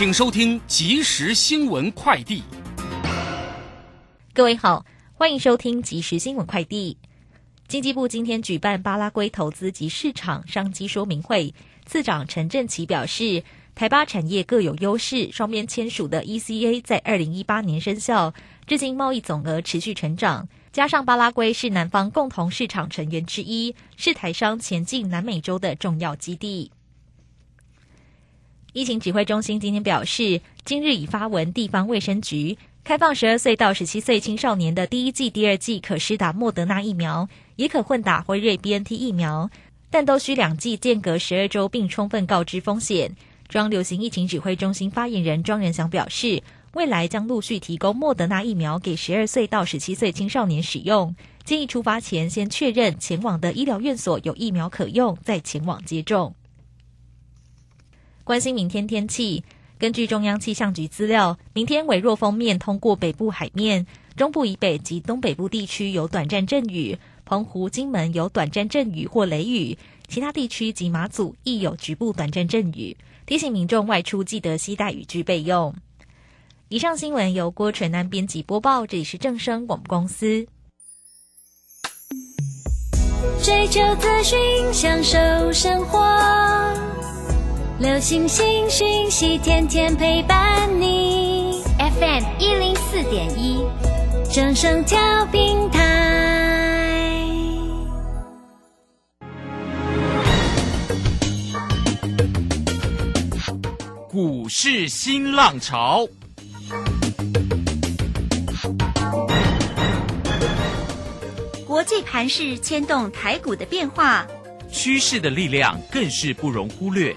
请收听即时新闻快递。各位好，欢迎收听即时新闻快递。经济部今天举办巴拉圭投资及市场商机说明会，次长陈振奇表示，台巴产业各有优势，双边签署的 ECA 在二零一八年生效，至今贸易总额持续成长。加上巴拉圭是南方共同市场成员之一，是台商前进南美洲的重要基地。疫情指挥中心今天表示，今日已发文地方卫生局开放十二岁到十七岁青少年的第一季、第二季可施打莫德纳疫苗，也可混打辉瑞 BNT 疫苗，但都需两剂间隔十二周，并充分告知风险。中央流行疫情指挥中心发言人庄仁祥表示。未来将陆续提供莫德纳疫苗给十二岁到十七岁青少年使用，建议出发前先确认前往的医疗院所有疫苗可用，再前往接种。关心明天天气，根据中央气象局资料，明天微弱风面通过北部海面，中部以北及东北部地区有短暂阵雨，澎湖、金门有短暂阵雨或雷雨，其他地区及马祖亦有局部短暂阵雨。提醒民众外出记得携带雨具备用。以上新闻由郭纯安编辑播报，这里是正声广播公司。追求资讯，享受生活，流星星讯息，天天陪伴你。FM 一零四点一，正声调平台。股市新浪潮。国际盘势牵动台股的变化，趋势的力量更是不容忽略。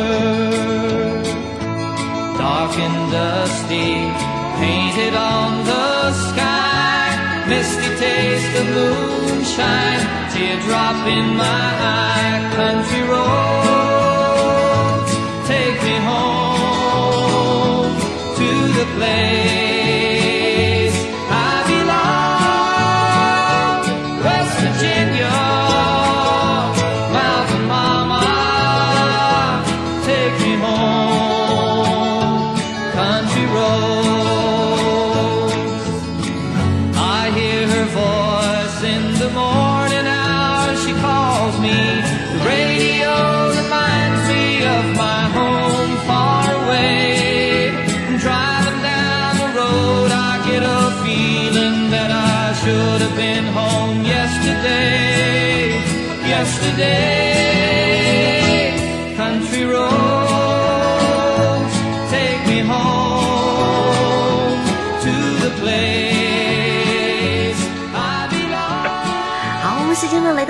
And dusty, painted on the sky. Misty taste of moonshine, teardrop in my eye. Country roads, take me home to the place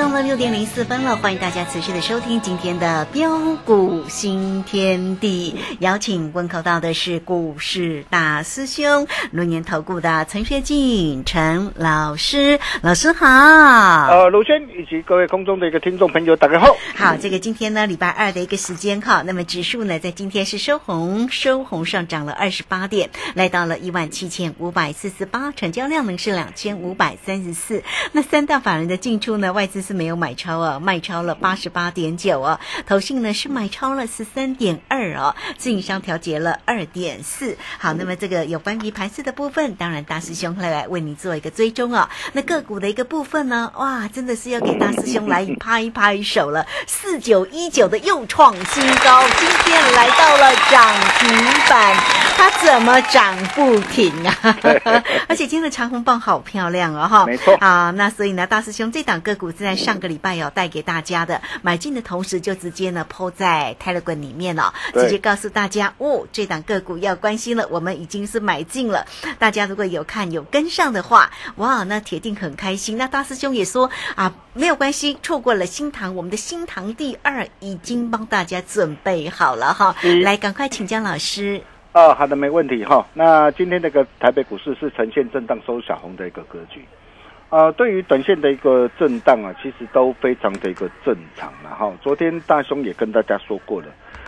到了六点零四分了，欢迎大家持续的收听今天的标股新天地，邀请问候到的是股市大师兄轮年投顾的陈学进陈老师，老师好。呃，卢轩以及各位空中的一个听众朋友，大家好。好，这个今天呢，礼拜二的一个时间哈，那么指数呢，在今天是收红，收红上涨了二十八点，来到了一万七千五百四十八，成交量呢是两千五百三十四。那三大法人的进出呢，外资是没有买超啊，卖超了八十八点九啊，投信呢是买超了十三点二哦，自营商调节了二点四。好，那么这个有关于盘势的部分，当然大师兄会来为你做一个追踪啊。那个股的一个部分呢，哇，真的是要给大师兄来拍拍手了。四九一九的又创新高，今天来到了涨停板，它怎么涨不停啊？而且今天的长虹棒好漂亮哦，哈，没错啊。那所以呢，大师兄这档个股是在上个礼拜有带给大家的，买进的同时就直接呢抛在 Telegram 里面了，对直接告诉大家哦，这档个股要关心了，我们已经是买进了。大家如果有看有跟上的话，哇，那铁定很开心。那大师兄也说啊，没有关系，错过了新塘，我们的新塘第二已经帮大家准备好了哈。嗯来，赶快请江老师。啊，好的，没问题哈。那今天这个台北股市是呈现震荡收小红的一个格局。呃，对于短线的一个震荡啊，其实都非常的一个正常了哈。昨天大兄也跟大家说过了，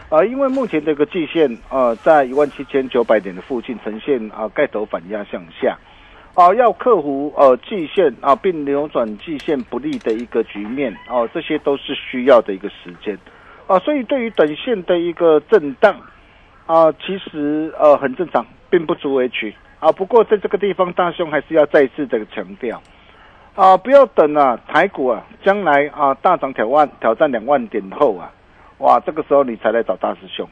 呃，因为目前这个季线呃在一万七千九百点的附近呈现啊、盖头反压向下，啊、要克服呃季线啊、并扭转季线不利的一个局面哦、这些都是需要的一个时间啊、所以对于短线的一个震荡。啊、其实呃很正常，并不足为奇啊。不过在这个地方，大兄还是要再次的强调啊，不要等啊台股啊将来啊大涨挑万挑战两万点后啊，哇，这个时候你才来找大师兄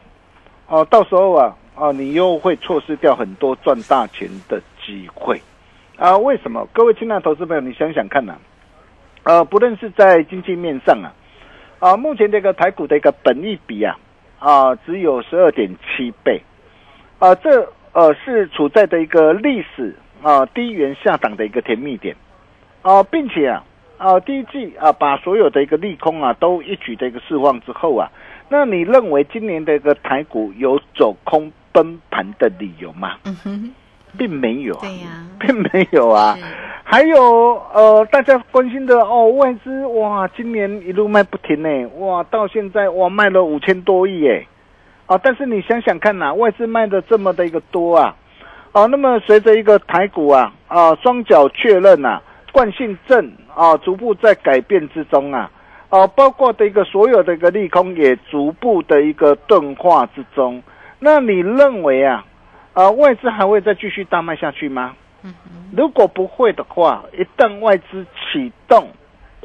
哦、到时候啊啊你又会错失掉很多赚大钱的机会啊。为什么？各位亲爱的投资朋友，你想想看呐、呃，不论是在经济面上啊，啊，目前这个台股的一个本益比啊。啊，只有十二点七倍，啊，这呃是处在的一个历史啊低原下档的一个甜蜜点，啊，并且啊啊第一季啊把所有的一个利空啊都一举的一个释放之后啊，那你认为今年的一个台股有走空崩盘的理由吗？嗯哼，并没有啊，对呀、并没有啊。是。还有呃，大家关心的哦，外资哇，今年一路卖不停呢，哇，到现在哇卖了五千多亿哎，啊，但是你想想看呐、外资卖的这么的一个多啊，啊，那么随着一个台股啊啊双脚确认呐、惯性正啊逐步在改变之中啊，啊，包括的一个所有的一个利空也逐步的一个钝化之中，那你认为啊啊外资还会再继续大卖下去吗？如果不会的话，一旦外资启动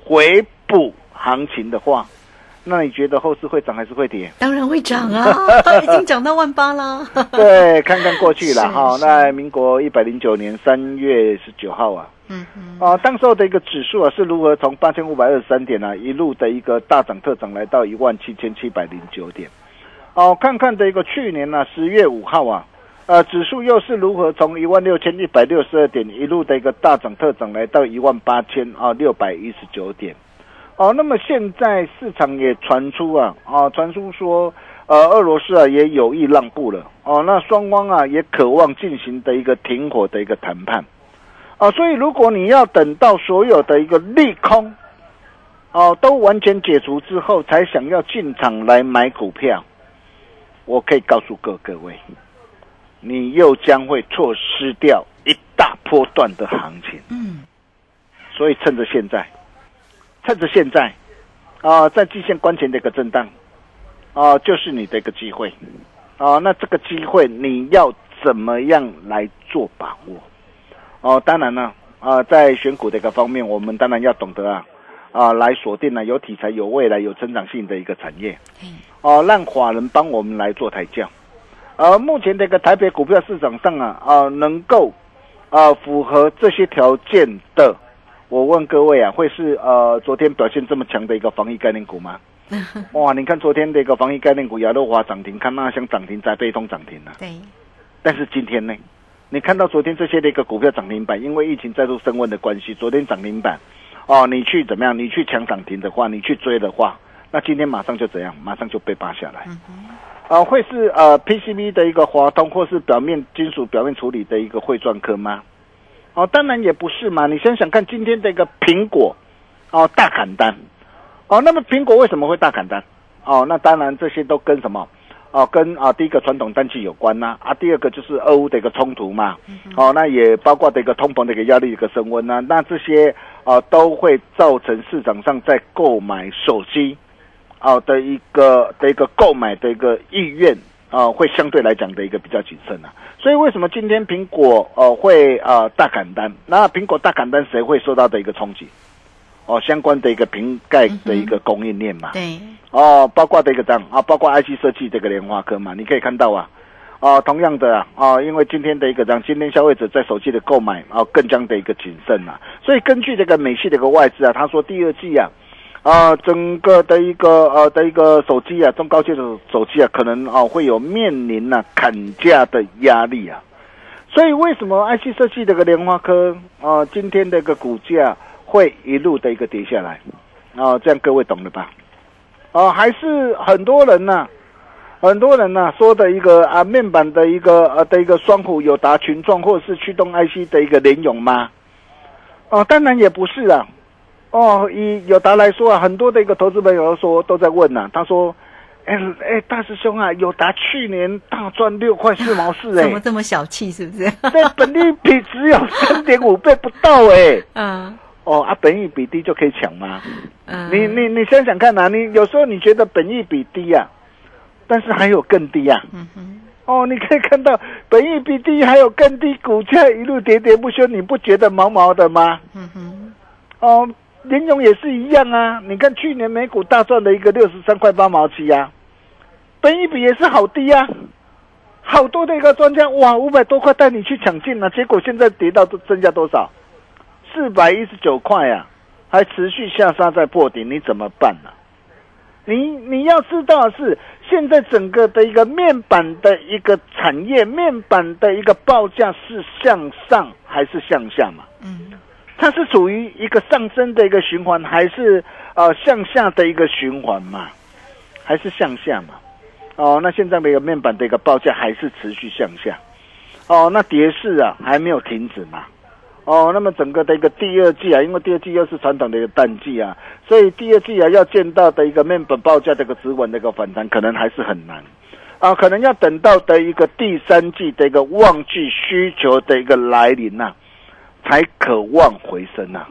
回补行情的话，那你觉得后市会涨还是会跌？当然会涨啊，已经涨到万八了。对，看看过去了哈。是那民国一百零九年三月十九号啊，嗯哼，啊，当时候的一个指数啊是如何从八千五百二十三点啊一路的一个大涨特涨来到一万七千七百零九点。哦、看看的一个去年呢、十月五号啊，呃，指数又是如何从一万六千一百六十二点一路的一个大涨特涨来到一万八千啊六百一十九点。哦，那么现在市场也传出啊啊，传出说，呃，俄罗斯啊也有意让步了。哦，那双方啊也渴望进行的一个停火的一个谈判。啊，所以如果你要等到所有的一个利空哦都完全解除之后，才想要进场来买股票，我可以告诉各各位，你又将会错失掉一大波段的行情。嗯，所以趁着现在，趁着现在，啊、在季线关前的一个震荡，啊、就是你的一个机会，啊、那这个机会你要怎么样来做把握？哦、当然了，啊、在选股的一个方面，我们当然要懂得啊，啊、来锁定呢有题材、有未来、有成长性的一个产业，哦、让法人帮我们来做抬轿。而目前的一个台北股票市场上啊，啊、能够啊、符合这些条件的，我问各位啊，会是呃昨天表现这么强的一个防疫概念股吗？哇，你看昨天的一个防疫概念股，亚诺华涨停，看那香涨停，在被通涨停了、对，但是今天呢，你看到昨天这些的一个股票涨停板，因为疫情再度升温的关系，昨天涨停板，哦，你去怎么样？你去抢涨停的话，你去追的话，那今天马上就怎样？马上就被扒下来。啊、会是呃 PCB 的一个华通，或是表面金属表面处理的一个汇钻科吗？哦，当然也不是嘛。你想想看，今天的一个苹果，哦，大砍单，哦，那么苹果为什么会大砍单？哦，那当然这些都跟什么？哦，跟啊第一个传统淡季有关呐、啊，第二个就是俄乌的一个冲突嘛，哦，那也包括的一个通膨的一个压力一个升温呐、那这些啊都会造成市场上在购买手机啊的一个的一个购买的一个意愿啊，会相对来讲的一个比较谨慎啊。所以为什么今天苹果呃会啊大砍单？那苹果大砍单谁会受到的一个冲击？哦，相关的一个瓶盖的一个供应链嘛，对，哦，包括的一个这样啊，包括 IC 设计这个联发科嘛，你可以看到啊，啊，同样的啊，哦，因为今天的一个章今天消费者在手机的购买啊，更加的一个谨慎啊，所以根据这个美系的一个外资啊，他说第二季啊，啊，整个的一个呃的一个手机啊，中高阶的手机啊，可能啊会有面临呢、砍价的压力啊，所以为什么 IC 设计这个莲花科啊，今天的一个股价会一路的一个跌下来啊？这样各位懂了吧？啊，还是很多人呢、很多人呢、说的一个啊面板的一个呃的一个双虎友达群创或者是驱动 IC 的一个联咏吗？哦、当然也不是啊。哦，以友达来说啊，很多的一个投资朋友都说都在问呐、他说：“哎哎，大师兄啊，友达去年大赚六块四毛四哎怎，么这么小气？是不是？对，本利比只有三点五倍不到哎。嗯哦啊，本益比低就可以抢吗？嗯，你你你想想看呐、你有时候你觉得本益比低啊，但是还有更低啊。嗯哼，哦，你可以看到本益比低还有更低，股价一路喋喋不休，你不觉得毛毛的吗？嗯哼，哦，联咏也是一样啊。你看去年美股大赚了一个六十三块八毛七啊，本益比也是好低啊。好多的一个专家哇，五百多块带你去抢进了、结果现在跌到增加多少？四百一十九块啊，还持续下杀在破顶，你怎么办呢、你你要知道是，现在整个的一个面板的一个产业，面板的一个报价是向上还是向下嘛？嗯它是处于一个上升的一个循环，还是呃向下的一个循环嘛？还是向下嘛？哦，那现在每个面板的一个报价还是持续向下。哦，那跌势啊还没有停止嘛？哦，那么整个的一个第二季啊，因为第二季又是传统的一个淡季啊，所以第二季啊要见到的一个面板报价的一个止稳的一个反弹，可能还是很难。啊，可能要等到的一个第三季的一个旺季需求的一个来临呐、才可望回升呐、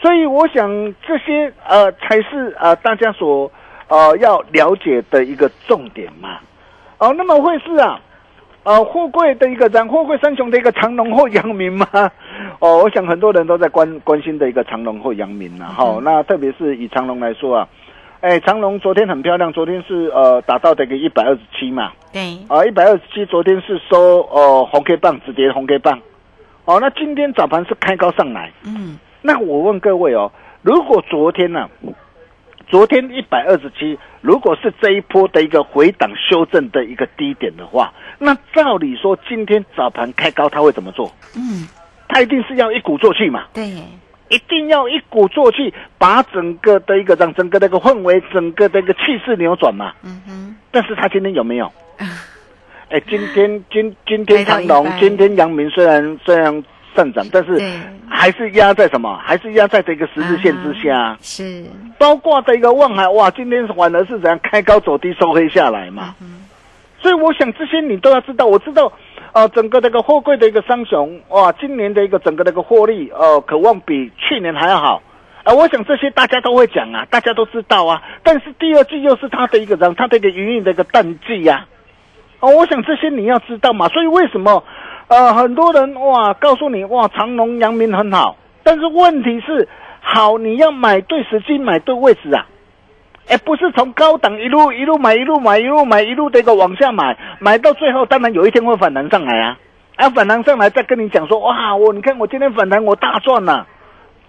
所以我想这些呃才是呃大家所呃要了解的一个重点嘛。哦，那么会是啊，呃，货柜的一个涨，货柜三雄的一个长隆或阳明吗？哦，我想很多人都在关关心的一个长隆或阳明呐、哈、那特别是以长隆来说啊，哎，长隆昨天很漂亮，昨天是呃达到的一个一百二十七嘛，对，啊，一百二十七，昨天是收呃红 K 棒，止跌红 K 棒。哦，那今天早盘是开高上来。嗯那我问各位哦，如果昨天呢、昨天一百二十七，如果是这一波的一个回档修正的一个低点的话，那照理说今天早盘开高，他会怎么做？嗯，他一定是要一鼓作气嘛，对，一定要一鼓作气，把整个的一个让整个的一个氛围，整个的一个气势扭转嘛。嗯哼，但是他今天有没有？哎，今天今今天长隆今天阳明虽然虽然上涨，但是还是压在什么？还是压在这个十字线之下。啊是，包括的一个望海，哇，今天反而是怎样开高走低收黑下来嘛？嗯所以我想这些你都要知道。我知道，呃，整个这个货柜的一个商雄，哇，今年的一个整个的一个获利，呃，渴望比去年还要好。啊、我想这些大家都会讲啊，大家都知道啊。但是第二季又是它的一个人它的一个营运的一个淡季呀、哦，我想这些你要知道嘛。所以为什么呃很多人哇告诉你哇长隆、阳明很好，但是问题是好你要买对时机、买对位置啊。哎，不是从高档一路一路买一路买一路买一路的一个往下买，买到最后，当然有一天会反弹上来啊！啊，反弹上来再跟你讲说，哇，我你看我今天反弹我大赚呐、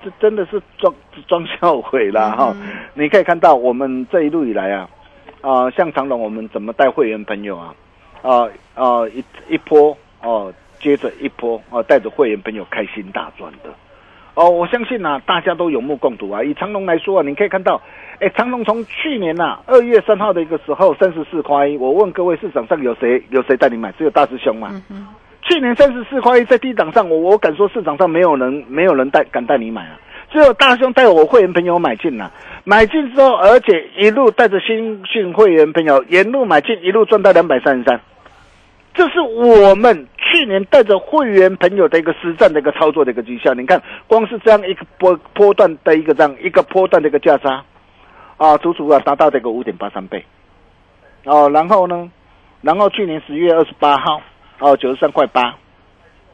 这真的是装装笑话啦哈、你可以看到我们这一路以来啊，啊、像长隆我们怎么带会员朋友啊，啊、啊、一一波哦、接着一波哦、带着会员朋友开心大赚的。哦，我相信啊，大家都有目共睹啊。以长隆来说啊，你可以看到，哎，长隆从去年呐、二月三号的一个时候三十四块一，我问各位市场上有谁有谁带你买？只有大师兄嘛。嗯，去年三十四块一在低档上，我我敢说市场上没有人没有人带敢带你买啊，只有大兄带我会员朋友买进了、买进之后，而且一路带着新讯会员朋友沿路买进，一路赚到两百三十三。这是我们去年带着会员朋友的一个实战的一个操作的一个绩效。你看，光是这样一个波波段的一个这样一个波段的一个价差，啊，足足啊达到这个五点八三倍。哦，然后呢，然后去年十月二十八号，哦，九十三块八，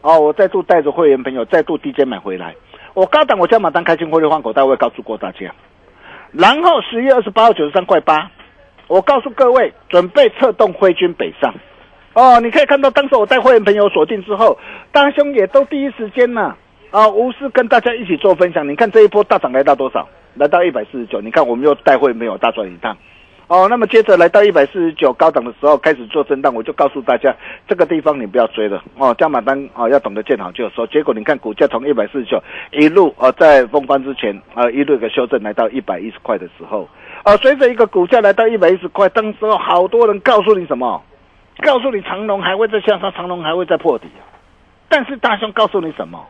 哦，我再度带着会员朋友再度低阶买回来。我高档我加码单开进获利换口袋，我告诉过大家。然后十月二十八号九十三块八，我告诉各位准备策动挥军北上。哦，你可以看到当时我带会员朋友锁定之后，大兄也都第一时间呢啊，无私跟大家一起做分享。你看这一波大涨来到多少？来到一百四十九。你看我们又带会员朋友大赚一趟。哦，那么接着来到一百四十九高档的时候开始做震荡，我就告诉大家这个地方你不要追了哦，加码单啊要懂得见好就收。结果你看股价从一百四十九一路呃在封关之前啊一路一个修正来到一百一十块的时候，啊随着一个股价来到一百一十块，当时候好多人告诉你什么？告诉你长龙还会再向上，长龙还会再破底。但是大兄告诉你什么？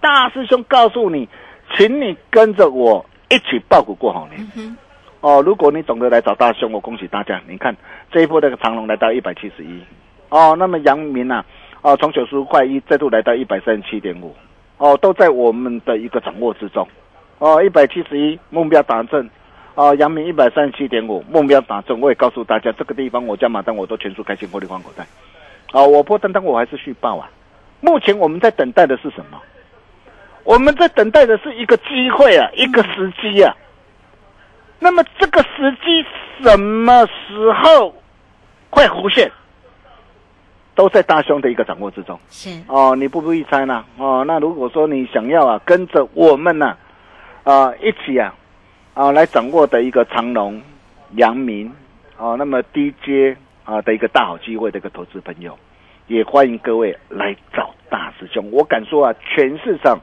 大师兄告诉你，请你跟着我一起爆股过好年。哦，如果你懂得来找大兄，我恭喜大家。你看这一波那个长龙来到一百七十一，哦，那么阳明啊，哦，从九十五块一再度来到一百三十七点五，哦，都在我们的一个掌握之中。哦，一百七十一目标达阵，哦，阳明一百三十七点五目标达阵。我也告诉大家，这个地方我加码单我都全数开心获利换口袋。哦，我破单单我还是续报啊。目前我们在等待的是什么？我们在等待的是一个机会啊，一个时机啊。那么这个时机什么时候会弧现，都在大兄的一个掌握之中。是哦，你不必猜呢。哦，那如果说你想要啊，跟着我们呢、啊，一起啊，啊，来掌握的一个长隆、阳明，啊，那么低阶啊的一个大好机会的一个投资朋友，也欢迎各位来找大师兄。我敢说啊，全市场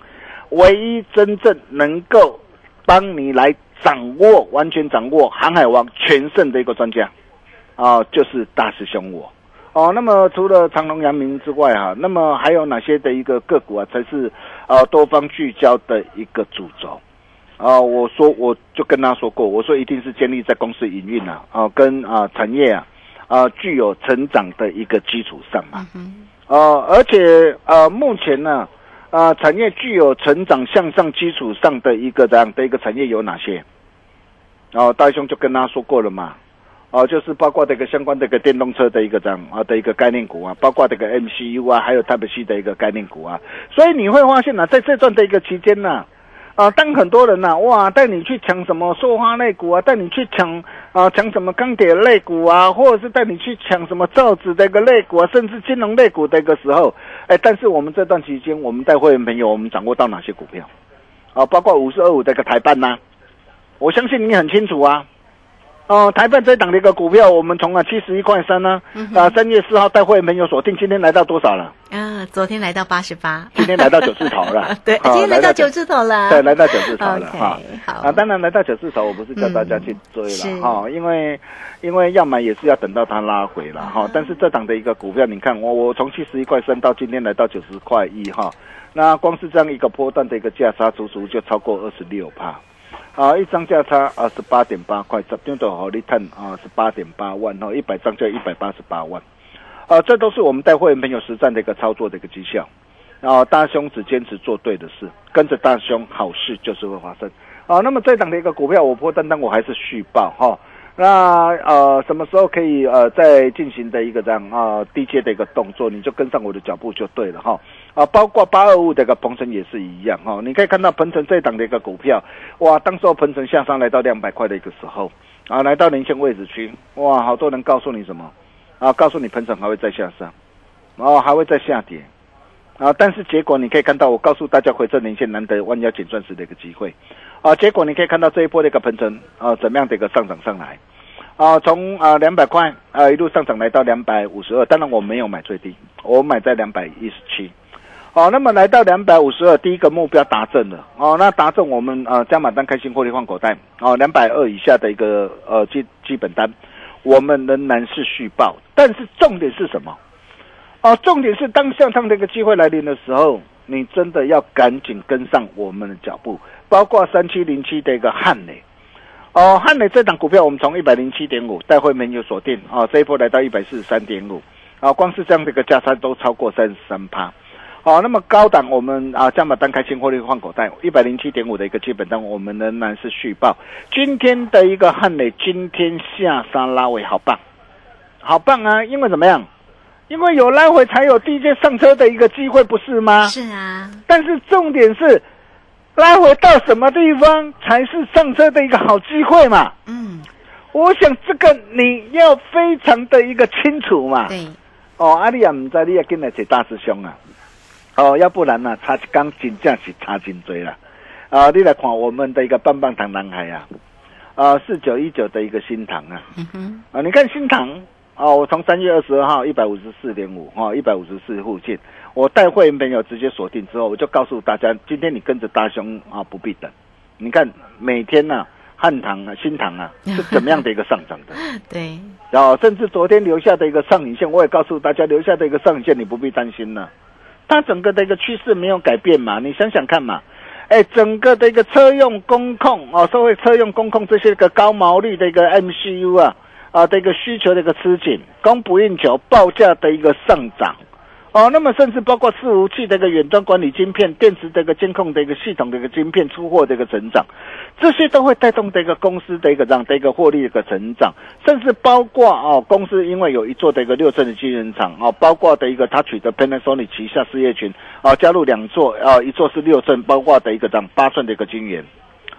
唯一真正能够帮你来掌握、完全掌握航海王全胜的一个专家，啊，就是大师兄我。哦，那么除了长隆、阳明之外哈、那么还有哪些的一个个股啊，才是呃多方聚焦的一个主轴？啊、我说我就跟他说过，我说一定是建立在公司营运啊，啊、跟啊、产业啊啊、具有成长的一个基础上嘛。呃，而且呃，目前呢，啊，啊产业具有成长向上基础上的一个这样的一个产业有哪些？哦，大兄就跟他说过了嘛，哦，就是包括这个相关这个电动车的一个这样啊的一个概念股啊，包括这个 MCU 啊，还有 Type C 的一个概念股啊，所以你会发现呢、在这段的一个期间呢、啊当很多人呐、哇，带你去抢什么塑化类股啊，带你去抢啊，抢什么钢铁类股啊，或者是带你去抢什么造纸的一个类股啊，甚至金融类股的一个时候，哎，但是我们这段期间，我们带会员朋友，我们掌握到哪些股票？啊，包括五四二五的一个台办呐、我相信你很清楚啊。哦，台办这档的一个股票，我们从啊七十一块三呢，啊三月四号带会员朋友锁定，今天来到多少了？啊，昨天来到八十八，今天来到九字头了 对，啊今天来来到九字头了，对，来到九字头了哈。好啊，当然来到九字头，我不是叫大家去追了哈，因为因为要买也是要等到它拉回了哈。但是这档的一个股票，你看我我从七十一块三到今天来到九十块一哈，那光是这样一个波段的一个价差，足足就超过二十六帕。啊，一张价差啊十八点八块，十张就好你看啊十八点八万哦，一百张就一百八十八万，啊，这都是我们带会员朋友实战的一个操作的一个绩效。啊，大兄只坚持做对的事，跟着大兄，好事就是会发生。啊，那么这档的一个股票，我破单单我还是续报哈。那呃，什么时候可以呃再进行的一个这样啊低阶的一个动作，你就跟上我的脚步就对了哈。啊，包括八二五的一个鹏程也是一样哈。你可以看到鹏程这档的一个股票，哇，当时候鹏程下上来到两百块的一个时候，啊，来到年线位置区，哇，好多人告诉你什么？啊，告诉你鹏程还会再下上，哦，还会再下跌。啊，但是结果你可以看到，我告诉大家回撤年线难得弯腰捡钻石的一个机会，啊，结果你可以看到这一波的一个喷成啊，怎么样的一个上涨上来，啊，从啊两百块啊一路上涨来到两百五十二，当然我没有买最低，我买在两百一十七，哦，那么来到两百五十二，第一个目标达阵了，哦，那达阵我们啊加码单开心获利换口袋，哦，两百二以下的一个呃基基本单，我们仍然是续报，但是重点是什么？哦，重点是当向上的一个机会来临的时候，你真的要赶紧跟上我们的脚步，包括三七零七的一个汉磊。哦，汉磊这档股票，我们从一百零七点五带会没有锁定啊，这一波来到一百四十三点五，啊，光是这样的一个价差都超过三十三趴。好、那么高档我们啊，加码单开新获利换口袋，一百零七点五的一个基本单，我们仍然是续报。今天的一个汉磊，今天下沙拉尾，好棒，好棒啊！因为怎么样？因为有拉回才有低阶上车的一个机会，不是吗？是啊，但是重点是，拉回到什么地方才是上车的一个好机会嘛？嗯，我想这个你要非常的一个清楚嘛。对，哦，啊，你也唔知，你也跟来找大师兄啊。哦，要不然呢、差一缸真正是差真多啦。啊，你来看我们的一个棒棒糖男孩啊，啊，四九一九的一个新塘啊，嗯哼，啊，你看新塘哦，我从三月二十二号一百五十四点五哈，一百五十四附近，我带会员朋友直接锁定之后，我就告诉大家，今天你跟着大兄啊，不必等。你看每天呐、汉唐啊、新唐啊 是怎么样的一个上涨的，对，然后甚至昨天留下的一个上影线，我也告诉大家，留下的一个上影线你不必担心了，它整个的一个趋势没有改变嘛，你想想看嘛。哎，整个的一个车用工控哦，社会车用工控这些个高毛利的一个 MCU 啊啊的一个需求的一个吃紧，供不应求，报价的一个上涨。哦，那么甚至包括伺服器的一个远端管理晶片、电池的一个监控的一个系统的一个晶片出货的一个成长，这些都会带动的一个公司的一个这样的一个获利的一个成长，甚至包括哦，公司因为有一座的一个六寸的晶圆厂哦，包括的一个它取得 Panasonic 旗下事业群哦，加入两座哦，一座是六寸，包括的一个这样八寸的一个晶圆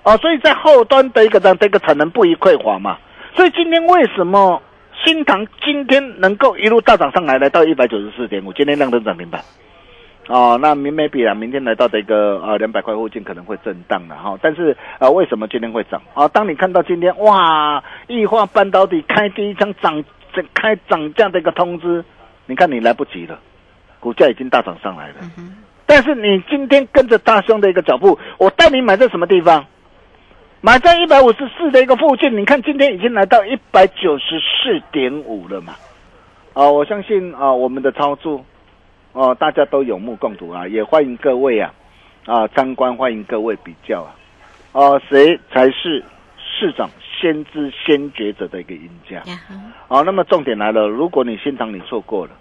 哦，所以在后端的一个这样的一个产能不宜匮乏嘛，所以今天为什么？新塘今天能够一路大涨上来，来到一百九十四点五，今天亮灯涨停板。哦，那明没比啊，明天来到的一个呃两百块附近可能会震荡了哈，但是呃为什么今天会涨啊？当你看到今天哇，异化半导体开第一枪涨开涨价的一个通知，你看你来不及了，股价已经大涨上来了。但是你今天跟着大兄的一个脚步，我带你买在什么地方？买在一百五十四的一个附近，你看今天已经来到一百九十四点五了嘛？啊，我相信啊，我们的操作哦、大家都有目共睹啊，也欢迎各位啊啊参观，欢迎各位比较啊，哦、谁才是市场先知先觉者的一个赢家？呀哈，好、那么重点来了，如果你现场你错过了，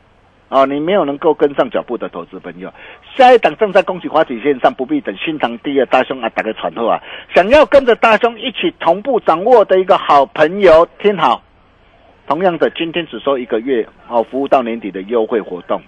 啊、你没有能够跟上脚步的投资朋友，下一档正在恭喜花旗线上，不必等新塘第二大兄啊，打个传后啊，想要跟着大兄一起同步掌握的一个好朋友，听好，同样的，今天只收一个月哦，服务到年底的优惠活动。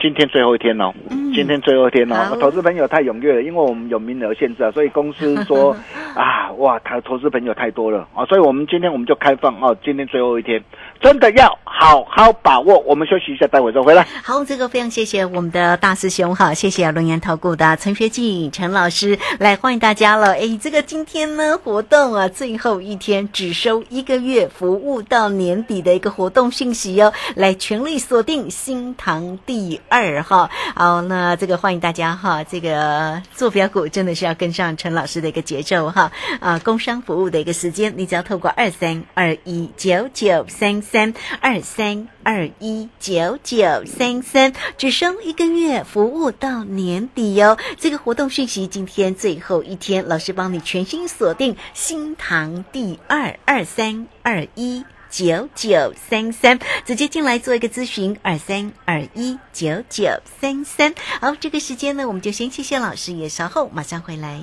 今天最后一天哦，嗯。今天最后一天好。哦，投资朋友太踊跃了，因为我们有名额限制啊，所以公司说 啊，哇，他投资朋友太多了。啊，所以我们今天我们就开放哦，今天最后一天，真的要好好把握。我们休息一下，待会再回来。好，这个非常谢谢我们的大师兄哈，谢谢龙岩投顾的陈学进陈老师来欢迎大家了。哎，这个今天呢活动啊最后一天只收一个月，服务到年底的一个活动讯息哦，来全力锁定新塘第二哈。好，那这个欢迎大家哈，这个做标股真的是要跟上陈老师的一个节奏哈。啊，工商服务的一个时间，你只要透过二三二一九九三三二三二一九九三三，只剩一个月，服务到年底哦。这个活动讯息今天最后一天，老师帮你全新锁定新塘第二二三二一。九九三三，直接进来做一个咨询，二三二一九九三三。好，这个时间呢，我们就先谢谢老师，也稍后马上回来。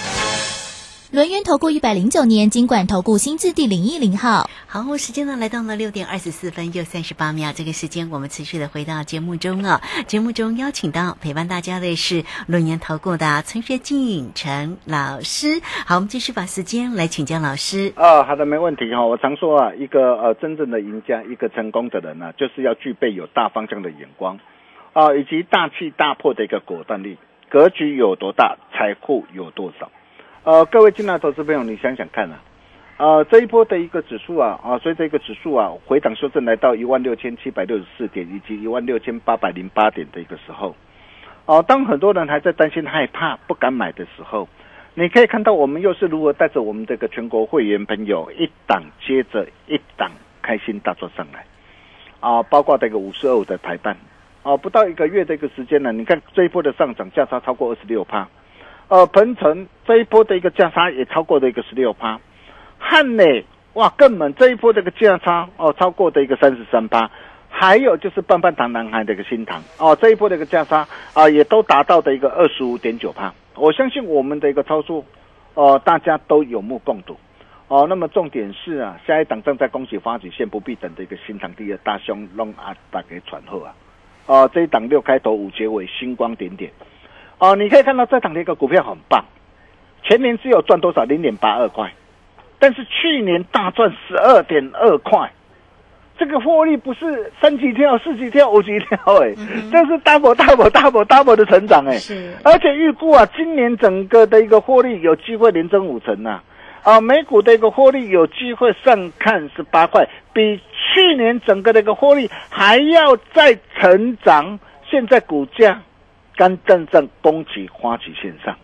轮源投顾一百零九年经管投顾新字第零一零号。好，时间呢来到了六点二十四分又三十八秒，这个时间我们持续的回到节目中啊。节目中邀请到陪伴大家的是论研投顾的陈学进陈老师。好，我们继续把时间来请教老师。啊，好的，没问题哈。我常说啊，一个呃真正的赢家，一个成功的人呢、就是要具备有大方向的眼光啊，以及大气大破的一个果断力。格局有多大，财富有多少。呃，各位进来投资朋友，你想想看啊，呃，这一波的一个指数啊，啊，所以这个指数啊，回档修正来到一万六千七百六十四点以及一万六千八百零八点的一个时候，哦、当很多人还在担心害怕不敢买的时候，你可以看到我们又是如何带着我们这个全国会员朋友一档接着一档开心大赚上来，啊，包括这个五十二五的台办，啊，不到一个月的一个时间呢，你看这一波的上涨价差超过二十六趴，呃，鹏程这一波的一个价差也超过的一个十六趴。汉磊哇，更猛！这一波这个价差哦，超过的一个三十三趴，还有就是棒棒糖男孩的一个新糖哦，这一波的一个价差啊，也都达到的一个二十五点九趴。我相信我们的一个操作哦，大家都有目共睹哦。那么重点是啊，下一档正在恭喜发起线不必等的一个新塘第二大兄弄啊，大给传后啊哦，这一档六开头五结尾，星光点点哦，你可以看到这档的一个股票很棒，全年只有赚多少？零点八二块。但是去年大赚十二点二块，这个获利不是三级跳、四级跳、五级跳，哎、这是 double double double double 的成长、哎，是。而且预估啊，今年整个的一个获利有机会连增五成呐、啊，美股的一个获利有机会上看十八块，比去年整个的一个获利还要再成长。现在股价刚正正攻击花旗线上，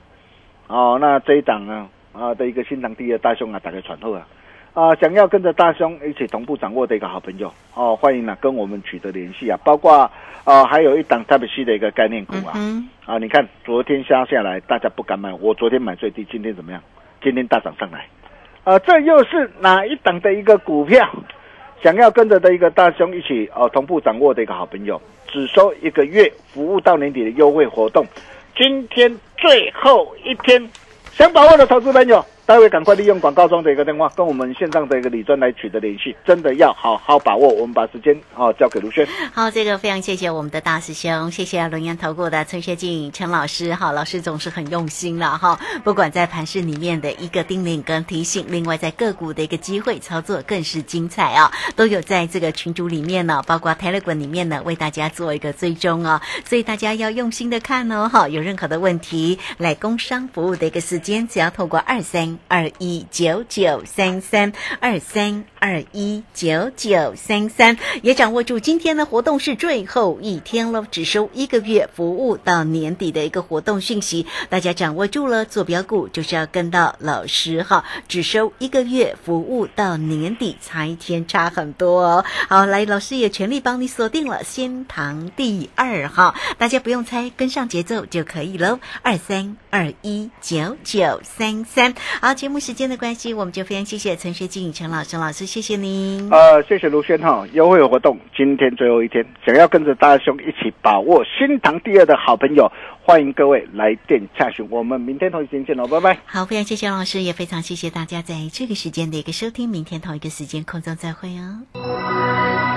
哦，那这一档呢？啊的一个新塘第二大兄啊，打开传后啊，啊，想要跟着大兄一起同步掌握的一个好朋友哦，欢迎呢、跟我们取得联系啊，包括啊还有一档 Type C 的一个概念股啊，嗯啊，你看昨天下下来，大家不敢买，我昨天买最低，今天怎么样？今天大涨上来，啊，这又是哪一档的一个股票？想要跟着的一个大兄一起呃同步掌握的一个好朋友，只收一个月，服务到年底的优惠活动，今天最后一天，想把握的投资朋友，待会赶快利用广告中的一个电话，跟我们线上的一个李专来取得联系，真的要好好把握。我们把时间哦交给卢轩。好，这个非常谢谢我们的大师兄，谢谢龙岩投顾的崔学进陈老师，哈，老师总是很用心了哈，不管在盘市里面的一个叮咛跟提醒，另外在个股的一个机会操作更是精彩啊，都有在这个群组里面呢，包括 Telegram 里面呢，为大家做一个追踪啊，所以大家要用心的看哦，哈，有任何的问题来工商服务的一个时间，只要透过二三二一九九三三二三二一九九三三，也掌握住今天的活动是最后一天了，只收一个月服务到年底的一个活动讯息，大家掌握住了，坐标股就是要跟到老师哈，只收一个月服务到年底，差一天差很多哦。好，来，老师也全力帮你锁定了仙堂第二哈，大家不用猜，跟上节奏就可以喽。二三二一九九三三，好，节目时间的关系，我们就非常谢谢陈学静陈老师老师，谢谢您。呃，谢谢卢轩哈，优惠活动今天最后一天，想要跟着大兄一起把握新塘第二的好朋友，欢迎各位来电洽询。我们明天同一时间见喽，拜拜。好，非常谢谢老师，也非常谢谢大家在这个时间的一个收听，明天同一个时间空中再会哦。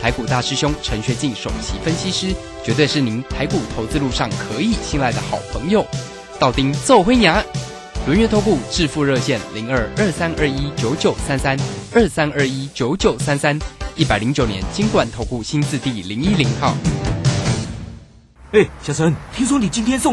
台股大师兄陈学进首席分析师，绝对是您台股投资路上可以信赖的好朋友。道丁奏灰牙，轮月投顾致富热线零二二三二一九九三三二三二一九九三三，一百零九年金管投顾新字第零一零号。哎，小陈，听说你今天送。